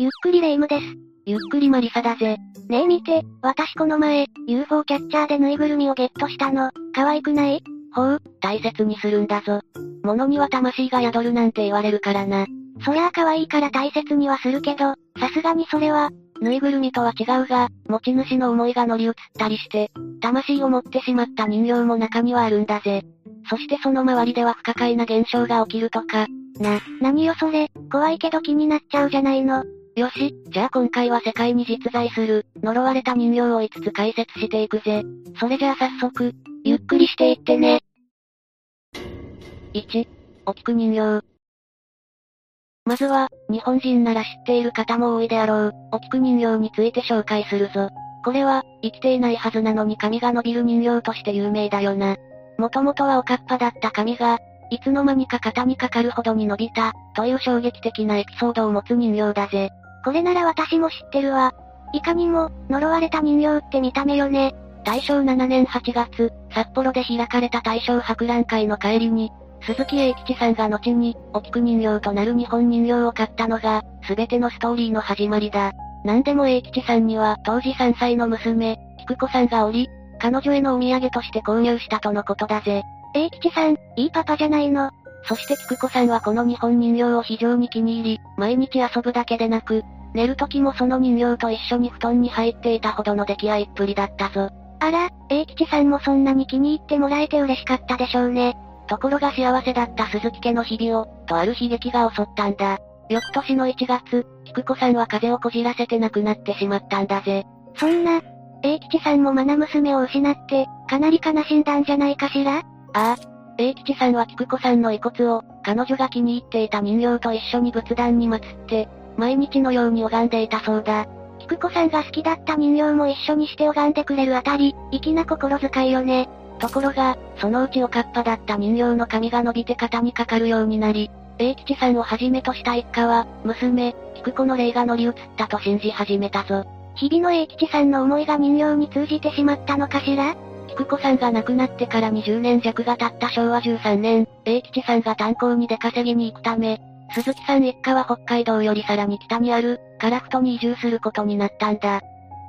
ゆっくりレ夢ムです。ゆっくりマリサだぜ。ねえ見て、私この前、UFO キャッチャーでぬいぐるみをゲットしたの、可愛くない？ほう、大切にするんだぞ。物には魂が宿るなんて言われるからな。そりゃあ可愛いから大切にはするけど、さすがにそれは、ぬいぐるみとは違うが、持ち主の思いが乗り移ったりして、魂を持ってしまった人形も中にはあるんだぜ。そしてその周りでは不可解な現象が起きるとか。な、何よそれ、怖いけど気になっちゃうじゃないの。よし、じゃあ今回は世界に実在する、呪われた人形を5つ解説していくぜ。それじゃあ早速、ゆっくりしていってね。1、お菊人形。まずは、日本人なら知っている方も多いであろう、お菊人形について紹介するぞ。これは、生きていないはずなのに髪が伸びる人形として有名だよな。もともとはおかっぱだった髪が、いつの間にか肩にかかるほどに伸びた、という衝撃的なエピソードを持つ人形だぜ。これなら私も知ってるわ。いかにも、呪われた人形って見た目よね。大正7年8月、札幌で開かれた大正博覧会の帰りに、鈴木英吉さんが後に、お菊人形となる日本人形を買ったのが、すべてのストーリーの始まりだ。なんでも英吉さんには当時3歳の娘、菊子さんがおり、彼女へのお土産として購入したとのことだぜ。英吉さん、いいパパじゃないの。そして菊子さんはこの日本人形を非常に気に入り、毎日遊ぶだけでなく、寝る時もその人形と一緒に布団に入っていたほどの出来合いっぷりだったぞ。あら、英吉さんもそんなに気に入ってもらえて嬉しかったでしょうね。ところが幸せだった鈴木家の日々を、とある悲劇が襲ったんだ。翌年の1月、菊子さんは風邪をこじらせて亡くなってしまったんだぜ。そんな、英吉さんも愛娘を失って、かなり悲しんだんじゃないかしら？ああ。英吉さんは菊子さんの遺骨を、彼女が気に入っていた人形と一緒に仏壇に祀って、毎日のように拝んでいたそうだ。菊子さんが好きだった人形も一緒にして拝んでくれるあたり、粋な心遣いよね。ところが、そのうちおかっぱだった人形の髪が伸びて肩にかかるようになり、英吉さんをはじめとした一家は、娘、菊子の霊が乗り移ったと信じ始めたぞ。日々の英吉さんの思いが人形に通じてしまったのかしら？菊子さんが亡くなってから20年弱が経った昭和13年、英吉さんが炭鉱に出稼ぎに行くため、鈴木さん一家は北海道よりさらに北にある、カフトに移住することになったんだ。っ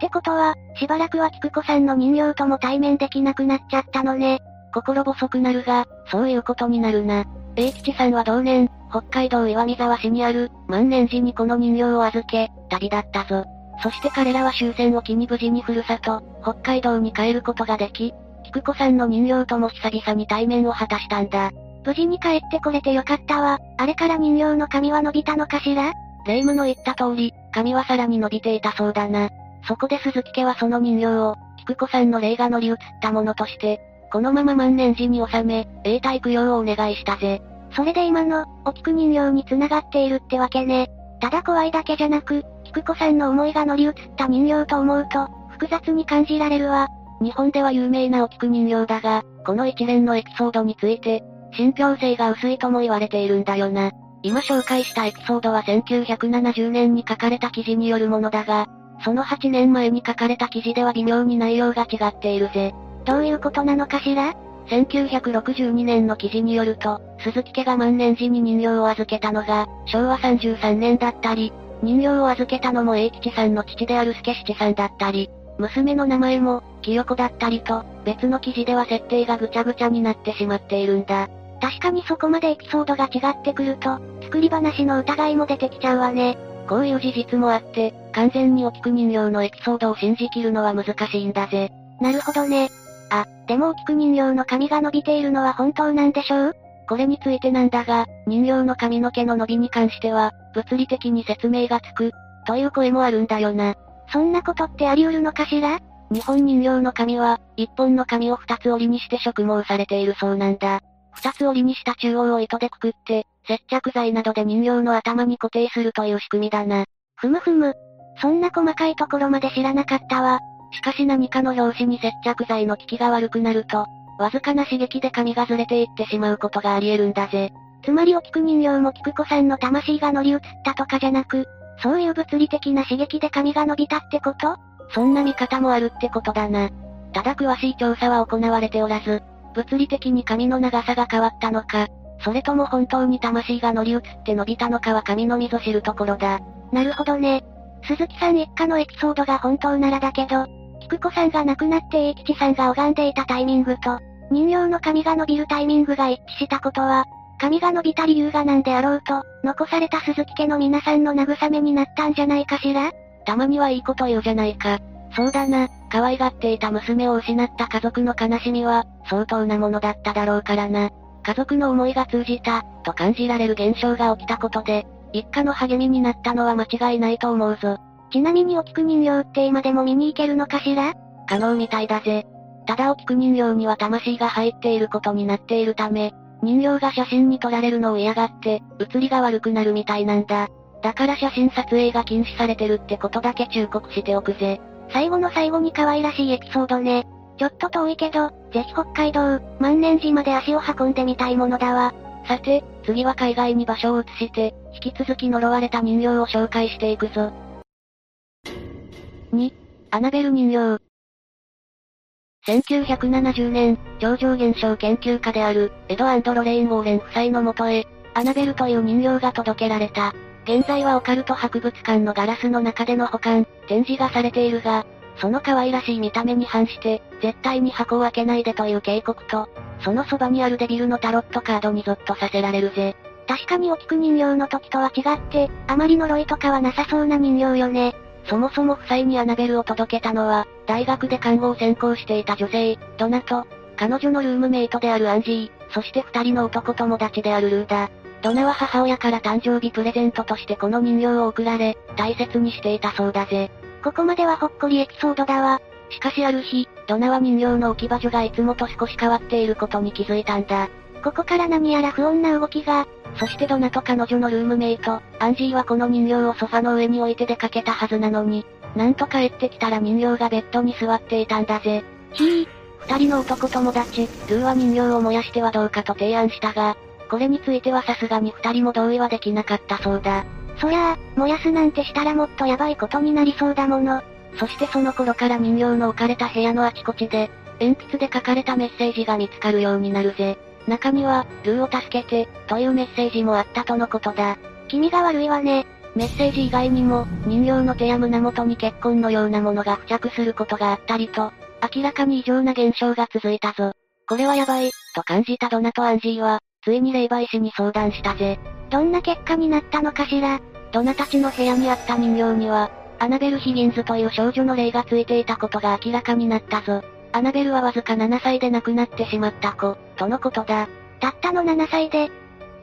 てことは、しばらくは菊子さんの人形とも対面できなくなっちゃったのね。心細くなるが、そういうことになるな。英吉さんは同年、北海道岩見沢市にある、万年寺にこの人形を預け、旅立ったぞ。そして彼らは終戦を機に無事にふるさと、北海道に帰ることができ、菊子さんの人形とも久々に対面を果たしたんだ。無事に帰ってこれてよかったわ。あれから人形の髪は伸びたのかしら？霊夢の言った通り、髪はさらに伸びていたそうだな。そこで鈴木家はその人形を、菊子さんの霊が乗り移ったものとして、このまま万年寺に収め、永代供養をお願いしたぜ。それで今の、お菊人形に繋がっているってわけね。ただ怖いだけじゃなく、菊子さんの思いが乗り移った人形と思うと、複雑に感じられるわ。日本では有名なお菊人形だが、この一連のエピソードについて、信憑性が薄いとも言われているんだよな。今紹介したエピソードは1970年に書かれた記事によるものだが、その8年前に書かれた記事では微妙に内容が違っているぜ。どういうことなのかしら？1962年の記事によると、鈴木家が万年寺に人形を預けたのが、昭和33年だったり、人形を預けたのも英吉さんの父である助七さんだったり、娘の名前も、清子だったりと、別の記事では設定がぐちゃぐちゃになってしまっているんだ。確かにそこまでエピソードが違ってくると、作り話の疑いも出てきちゃうわね。こういう事実もあって、完全にお菊人形のエピソードを信じきるのは難しいんだぜ。なるほどね。あ、でもお菊人形の髪が伸びているのは本当なんでしょう？これについてなんだが、人形の髪の毛の伸びに関しては、物理的に説明がつく、という声もあるんだよな。そんなことってあり得るのかしら？日本人形の髪は、一本の髪を二つ折りにして植毛されているそうなんだ。二つ折りにした中央を糸でくくって、接着剤などで人形の頭に固定するという仕組みだな。ふむふむ。そんな細かいところまで知らなかったわ。しかし何かの拍子に接着剤の効きが悪くなると、わずかな刺激で髪がずれていってしまうことがあり得るんだぜ。つまりお菊人形も菊子さんの魂が乗り移ったとかじゃなく、そういう物理的な刺激で髪が伸びたってこと？そんな見方もあるってことだな。ただ詳しい調査は行われておらず、物理的に髪の長さが変わったのか、それとも本当に魂が乗り移って伸びたのかは神のみぞ知るところだ。なるほどね。鈴木さん一家のエピソードが本当ならだけど、菊子さんが亡くなって英吉さんが拝んでいたタイミングと、人形の髪が伸びるタイミングが一致したことは、髪が伸びた理由が何であろうと、残された鈴木家の皆さんの慰めになったんじゃないかしら？たまにはいいこと言うじゃないか。そうだな、可愛がっていた娘を失った家族の悲しみは、相当なものだっただろうからな。家族の思いが通じた、と感じられる現象が起きたことで、一家の励みになったのは間違いないと思うぞ。ちなみにお菊人形って今でも見に行けるのかしら？可能みたいだぜ。ただお菊人形には魂が入っていることになっているため、人形が写真に撮られるのを嫌がって、写りが悪くなるみたいなんだ。だから写真撮影が禁止されてるってことだけ忠告しておくぜ。最後の最後に可愛らしいエピソードね。ちょっと遠いけど、ぜひ北海道、万年寺まで足を運んでみたいものだわ。さて、次は海外に場所を移して、引き続き呪われた人形を紹介していくぞ。2、アナベル人形。1970年、超常現象研究家である、エドロレイン・ウォーレン夫妻のもとへ、アナベルという人形が届けられた。現在はオカルト博物館のガラスの中での保管、展示がされているが、その可愛らしい見た目に反して、絶対に箱を開けないでという警告と、そのそばにあるデビルのタロットカードにゾッとさせられるぜ。確かにお菊人形の時とは違って、あまり呪いとかはなさそうな人形よね。そもそも夫妻にアナベルを届けたのは、大学で看護を専攻していた女性、ドナと、彼女のルームメイトであるアンジー、そして二人の男友達であるルーダ。ドナは母親から誕生日プレゼントとしてこの人形を贈られ、大切にしていたそうだぜ。ここまではほっこりエピソードだわ。しかしある日、ドナは人形の置き場所がいつもと少し変わっていることに気づいたんだ。ここから何やら不穏な動きが。そしてドナと彼女のルームメイト、アンジーはこの人形をソファの上に置いて出かけたはずなのに、なんと帰ってきたら人形がベッドに座っていたんだぜ。ひぃ、二人の男友達、ルーは人形を燃やしてはどうかと提案したが、これについてはさすがに二人も同意はできなかったそうだ。そりゃあ、燃やすなんてしたらもっとやばいことになりそうだもの。そしてその頃から人形の置かれた部屋のあちこちで、鉛筆で書かれたメッセージが見つかるようになるぜ。中には、ルーを助けて、というメッセージもあったとのことだ。気味が悪いわね。メッセージ以外にも、人形の手や胸元に血痕のようなものが付着することがあったりと、明らかに異常な現象が続いたぞ。これはやばい、と感じたドナとアンジーは、ついに霊媒師に相談したぜ。どんな結果になったのかしら？ドナたちの部屋にあった人形には、アナベル・ヒギンズという少女の霊がついていたことが明らかになったぞ。アナベルはわずか7歳で亡くなってしまった子、とのことだ。たったの7歳で、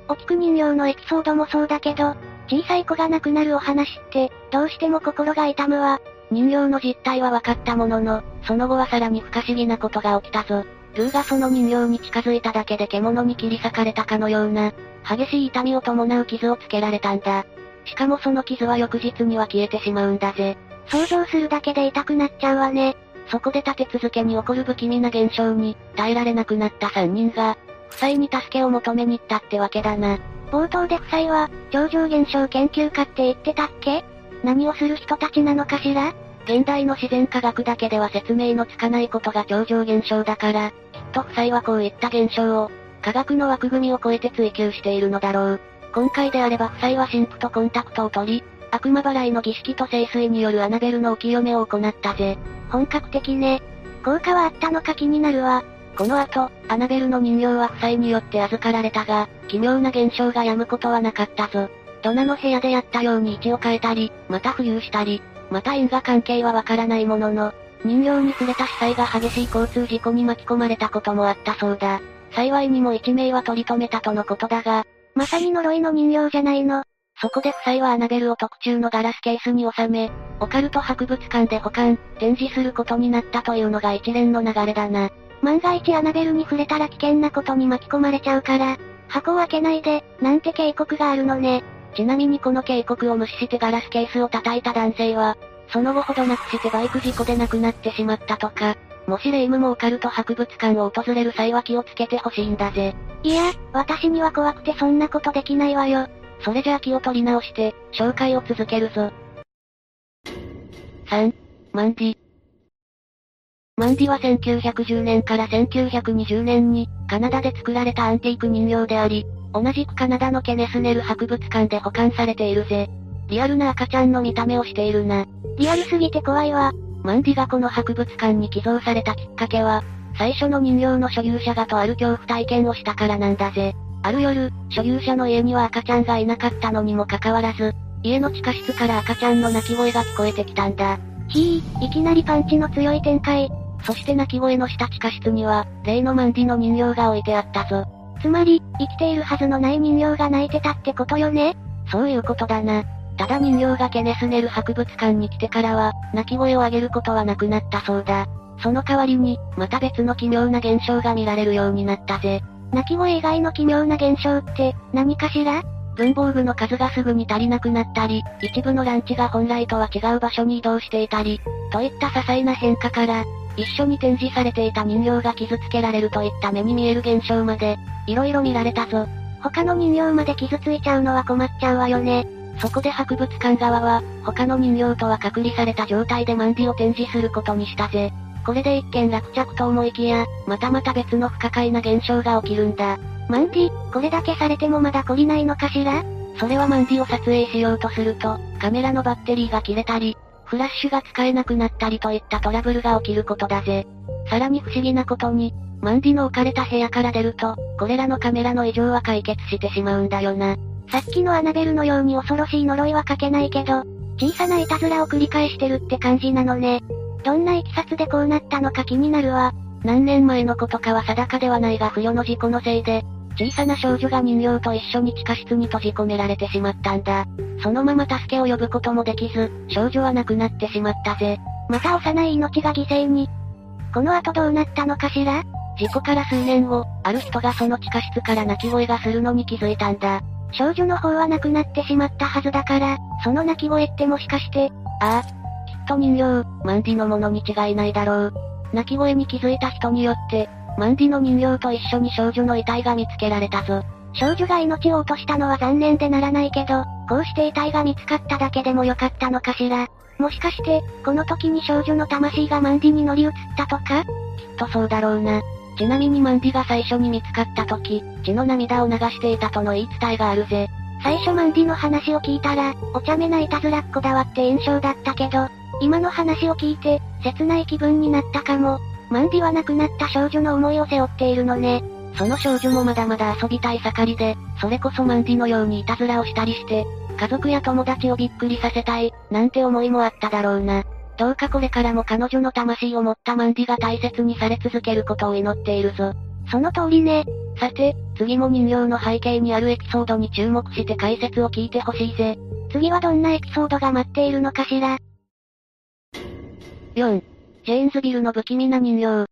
お菊人形のエピソードもそうだけど、小さい子が亡くなるお話って、どうしても心が痛むわ。人形の実態は分かったものの、その後はさらに不可思議なことが起きたぞ。ルーがその人形に近づいただけで獣に切り裂かれたかのような、激しい痛みを伴う傷をつけられたんだ。しかもその傷は翌日には消えてしまうんだぜ。想像するだけで痛くなっちゃうわね。そこで立て続けに起こる不気味な現象に、耐えられなくなった3人が、夫妻に助けを求めに行ったってわけだな。冒頭で夫妻は、超常現象研究家って言ってたっけ？何をする人たちなのかしら？現代の自然科学だけでは説明のつかないことが超常現象だから、と夫妻はこういった現象を、科学の枠組みを超えて追求しているのだろう。今回であれば夫妻は神父とコンタクトを取り、悪魔払いの儀式と聖水によるアナベルのお清めを行ったぜ。本格的ね。効果はあったのか気になるわ。この後、アナベルの人形は夫妻によって預かられたが、奇妙な現象が止むことはなかったぞ。ドナの部屋でやったように位置を変えたり、また浮遊したり、また因果関係はわからないものの、人形に触れた死災が激しい交通事故に巻き込まれたこともあったそうだ。幸いにも一名は取り留めたとのことだが、まさに呪いの人形じゃないの。そこで夫妻はアナベルを特注のガラスケースに収め、オカルト博物館で保管、展示することになったというのが一連の流れだな。万が一アナベルに触れたら危険なことに巻き込まれちゃうから、箱を開けないで、なんて警告があるのね。ちなみにこの警告を無視してガラスケースを叩いた男性は、その後ほどなくしてバイク事故で亡くなってしまったとか、もし霊夢もオカルト博物館を訪れる際は気をつけてほしいんだぜ。いや、私には怖くてそんなことできないわよ。それじゃあ気を取り直して、紹介を続けるぞ。3、マンディ。マンディは1910年から1920年に、カナダで作られたアンティーク人形であり、同じくカナダのケネスネル博物館で保管されているぜ。リアルな赤ちゃんの見た目をしているな。リアルすぎて怖いわ。マンディがこの博物館に寄贈されたきっかけは、最初の人形の所有者がとある恐怖体験をしたからなんだぜ。ある夜、所有者の家には赤ちゃんがいなかったのにもかかわらず、家の地下室から赤ちゃんの泣き声が聞こえてきたんだ。ひぃ、いきなりパンチの強い展開。そして泣き声のした地下室には、例のマンディの人形が置いてあったぞ。つまり、生きているはずのない人形が泣いてたってことよね？そういうことだな。ただ人形がケネスネル博物館に来てからは、泣き声を上げることはなくなったそうだ。その代わりに、また別の奇妙な現象が見られるようになったぜ。泣き声以外の奇妙な現象って、何かしら？文房具の数がすぐに足りなくなったり、一部のランチが本来とは違う場所に移動していたり、といった些細な変化から、一緒に展示されていた人形が傷つけられるといった目に見える現象まで、色々見られたぞ。他の人形まで傷ついちゃうのは困っちゃうわよね。そこで博物館側は、他の人形とは隔離された状態でマンディを展示することにしたぜ。これで一見落着と思いきや、またまた別の不可解な現象が起きるんだ。マンディ、これだけされてもまだ懲りないのかしら？それはマンディを撮影しようとすると、カメラのバッテリーが切れたり、フラッシュが使えなくなったりといったトラブルが起きることだぜ。さらに不思議なことに、マンディの置かれた部屋から出ると、これらのカメラの異常は解決してしまうんだよな。さっきのアナベルのように恐ろしい呪いは書けないけど、小さないたずらを繰り返してるって感じなのね。どんな経緯でこうなったのか気になるわ。何年前のことかは定かではないが不慮の事故のせいで、小さな少女が人形と一緒に地下室に閉じ込められてしまったんだ。そのまま助けを呼ぶこともできず、少女は亡くなってしまったぜ。また幼い命が犠牲に。この後どうなったのかしら？事故から数年後、ある人がその地下室から泣き声がするのに気づいたんだ。少女の方は亡くなってしまったはずだから、その泣き声ってもしかして、ああ、きっと人形、マンディのものに違いないだろう。泣き声に気づいた人によって、マンディの人形と一緒に少女の遺体が見つけられたぞ。少女が命を落としたのは残念でならないけど、こうして遺体が見つかっただけでもよかったのかしら。もしかして、この時に少女の魂がマンディに乗り移ったとか？きっとそうだろうな。ちなみにマンディが最初に見つかった時、血の涙を流していたとの言い伝えがあるぜ。最初マンディの話を聞いたら、お茶目ないたずらっ子だわって印象だったけど、今の話を聞いて、切ない気分になったかも。マンディは亡くなった少女の思いを背負っているのね。その少女もまだまだ遊びたい盛りで、それこそマンディのようにいたずらをしたりして、家族や友達をびっくりさせたい、なんて思いもあっただろうな。どうかこれからも彼女の魂を持ったマンディが大切にされ続けることを祈っているぞ。その通りね。さて、次も人形の背景にあるエピソードに注目して解説を聞いてほしいぜ。次はどんなエピソードが待っているのかしら。4、ジェーンズビルの不気味な人形。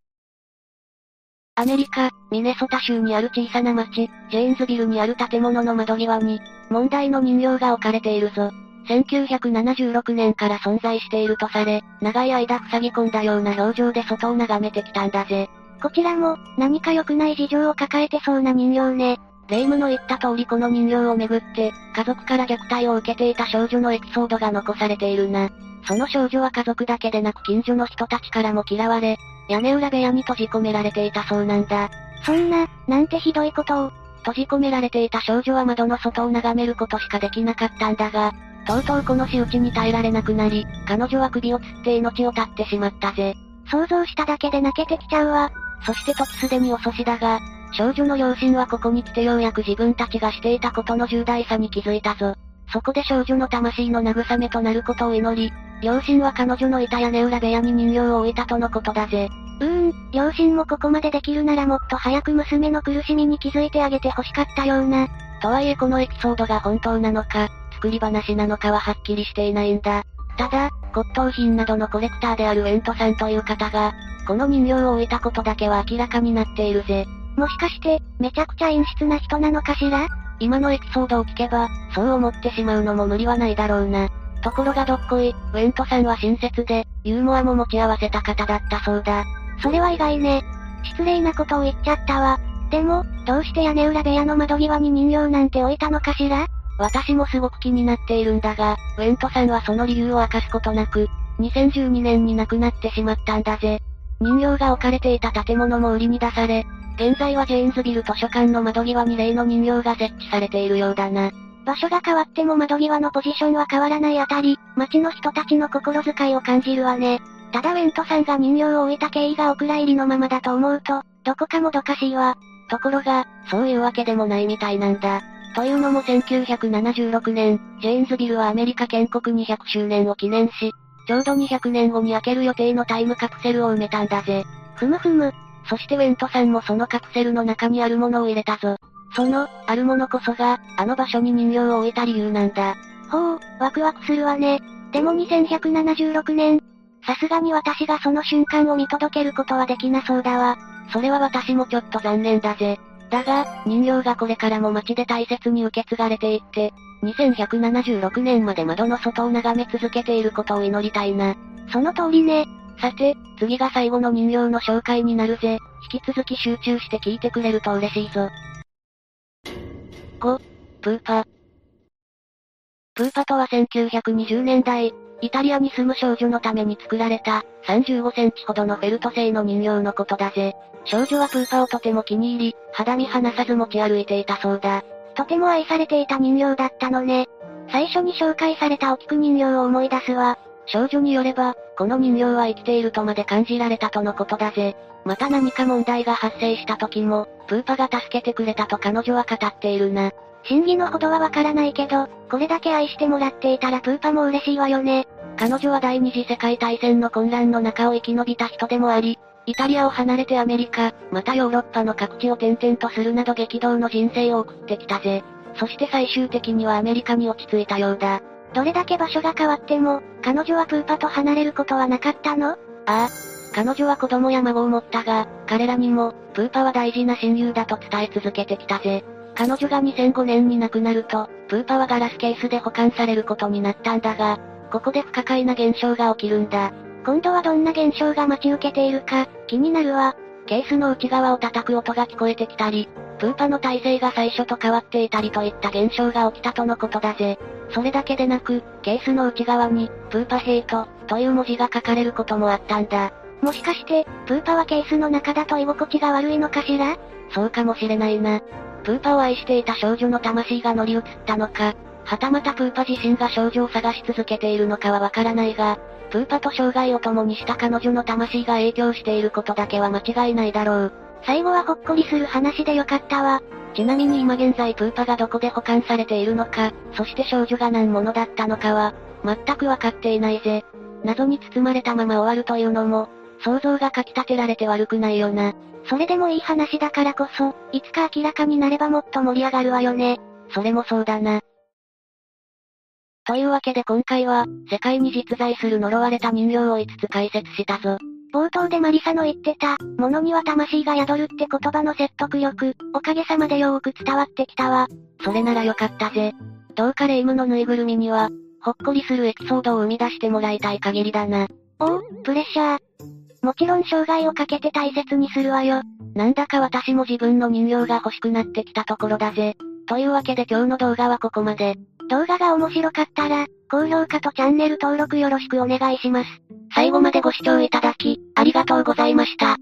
アメリカ、ミネソタ州にある小さな町、ジェーンズビルにある建物の窓際に、問題の人形が置かれているぞ。1976年から存在しているとされ、長い間塞ぎ込んだような表情で外を眺めてきたんだぜ。こちらも、何か良くない事情を抱えてそうな人形ね。霊夢の言った通りこの人形をめぐって、家族から虐待を受けていた少女のエピソードが残されているな。その少女は家族だけでなく近所の人たちからも嫌われ、屋根裏部屋に閉じ込められていたそうなんだ。そんな、なんてひどいことを。閉じ込められていた少女は窓の外を眺めることしかできなかったんだが、とうとうこの仕打ちに耐えられなくなり、彼女は首を吊って命を絶ってしまったぜ。想像しただけで泣けてきちゃうわ。そして時すでに遅しだが、少女の両親はここに来てようやく自分たちがしていたことの重大さに気づいたぞ。そこで少女の魂の慰めとなることを祈り、両親は彼女のいた屋根裏部屋に人形を置いたとのことだぜ。うーん、両親もここまでできるならもっと早く娘の苦しみに気づいてあげて欲しかったような。とはいえこのエピソードが本当なのか、作り話なのかははっきりしていないんだ。ただ、骨董品などのコレクターであるウェントさんという方が、この人形を置いたことだけは明らかになっているぜ。もしかして、めちゃくちゃ陰湿な人なのかしら？今のエピソードを聞けば、そう思ってしまうのも無理はないだろうな。ところがどっこい、ウェントさんは親切で、ユーモアも持ち合わせた方だったそうだ。それは意外ね。失礼なことを言っちゃったわ。でも、どうして屋根裏部屋の窓際に人形なんて置いたのかしら？私もすごく気になっているんだが、ウェントさんはその理由を明かすことなく、2012年に亡くなってしまったんだぜ。人形が置かれていた建物も売りに出され、現在はジェーンズビル図書館の窓際に例の人形が設置されているようだな。場所が変わっても窓際のポジションは変わらないあたり、街の人たちの心遣いを感じるわね。ただウェントさんが人形を置いた経緯がお蔵入りのままだと思うと、どこかもどかしいわ。ところが、そういうわけでもないみたいなんだ。というのも1976年、ジェーンズビルはアメリカ建国200周年を記念し、ちょうど200年後に開ける予定のタイムカプセルを埋めたんだぜ。ふむふむ。そしてウェントさんもそのカプセルの中にあるものを入れたぞ。その、あるものこそが、あの場所に人形を置いた理由なんだ。ほう、ワクワクするわね。でも2176年。さすがに私がその瞬間を見届けることはできなそうだわ。それは私もちょっと残念だぜ。だが、人形がこれからも街で大切に受け継がれていって、2176年まで窓の外を眺め続けていることを祈りたいな。その通りね。さて、次が最後の人形の紹介になるぜ。引き続き集中して聞いてくれると嬉しいぞ。5、プーパ。プーパとは1920年代、イタリアに住む少女のために作られた、35センチほどのフェルト製の人形のことだぜ。少女はプーパをとても気に入り、肌身離さず持ち歩いていたそうだ。とても愛されていた人形だったのね。最初に紹介されたお菊人形を思い出すわ。少女によれば、この人形は生きているとまで感じられたとのことだぜ。また何か問題が発生した時も、プーパが助けてくれたと彼女は語っているな。真偽のほどはわからないけど、これだけ愛してもらっていたらプーパも嬉しいわよね。彼女は第二次世界大戦の混乱の中を生き延びた人でもあり、イタリアを離れてアメリカ、またヨーロッパの各地を転々とするなど激動の人生を送ってきたぜ。そして最終的にはアメリカに落ち着いたようだ。どれだけ場所が変わっても、彼女はプーパと離れることはなかったの？ああ。彼女は子供や孫を持ったが、彼らにも、プーパは大事な親友だと伝え続けてきたぜ。彼女が2005年に亡くなると、プーパはガラスケースで保管されることになったんだが、ここで不可解な現象が起きるんだ。今度はどんな現象が待ち受けているか、気になるわ。ケースの内側を叩く音が聞こえてきたり、プーパの体勢が最初と変わっていたりといった現象が起きたとのことだぜ。それだけでなく、ケースの内側に、プーパヘイト、という文字が書かれることもあったんだ。もしかして、プーパはケースの中だと居心地が悪いのかしら？そうかもしれないな。プーパを愛していた少女の魂が乗り移ったのか、はたまたプーパ自身が少女を探し続けているのかはわからないが、プーパと生涯を共にした彼女の魂が影響していることだけは間違いないだろう。最後はほっこりする話でよかったわ。ちなみに今現在プーパがどこで保管されているのか、そして少女が何者だったのかは、全くわかっていないぜ。謎に包まれたまま終わるというのも、想像がかき立てられて悪くないよな。それでもいい話だからこそ、いつか明らかになればもっと盛り上がるわよね。それもそうだな。というわけで今回は、世界に実在する呪われた人形を5つ解説したぞ。冒頭でマリサの言ってた、物には魂が宿るって言葉の説得力、おかげさまでよーく伝わってきたわ。それならよかったぜ。どうかレイムのぬいぐるみには、ほっこりするエピソードを生み出してもらいたい限りだな。おお、プレッシャー。もちろん生涯をかけて大切にするわよ。なんだか私も自分の人形が欲しくなってきたところだぜ。というわけで今日の動画はここまで。動画が面白かったら、高評価とチャンネル登録よろしくお願いします。最後までご視聴いただき、ありがとうございました。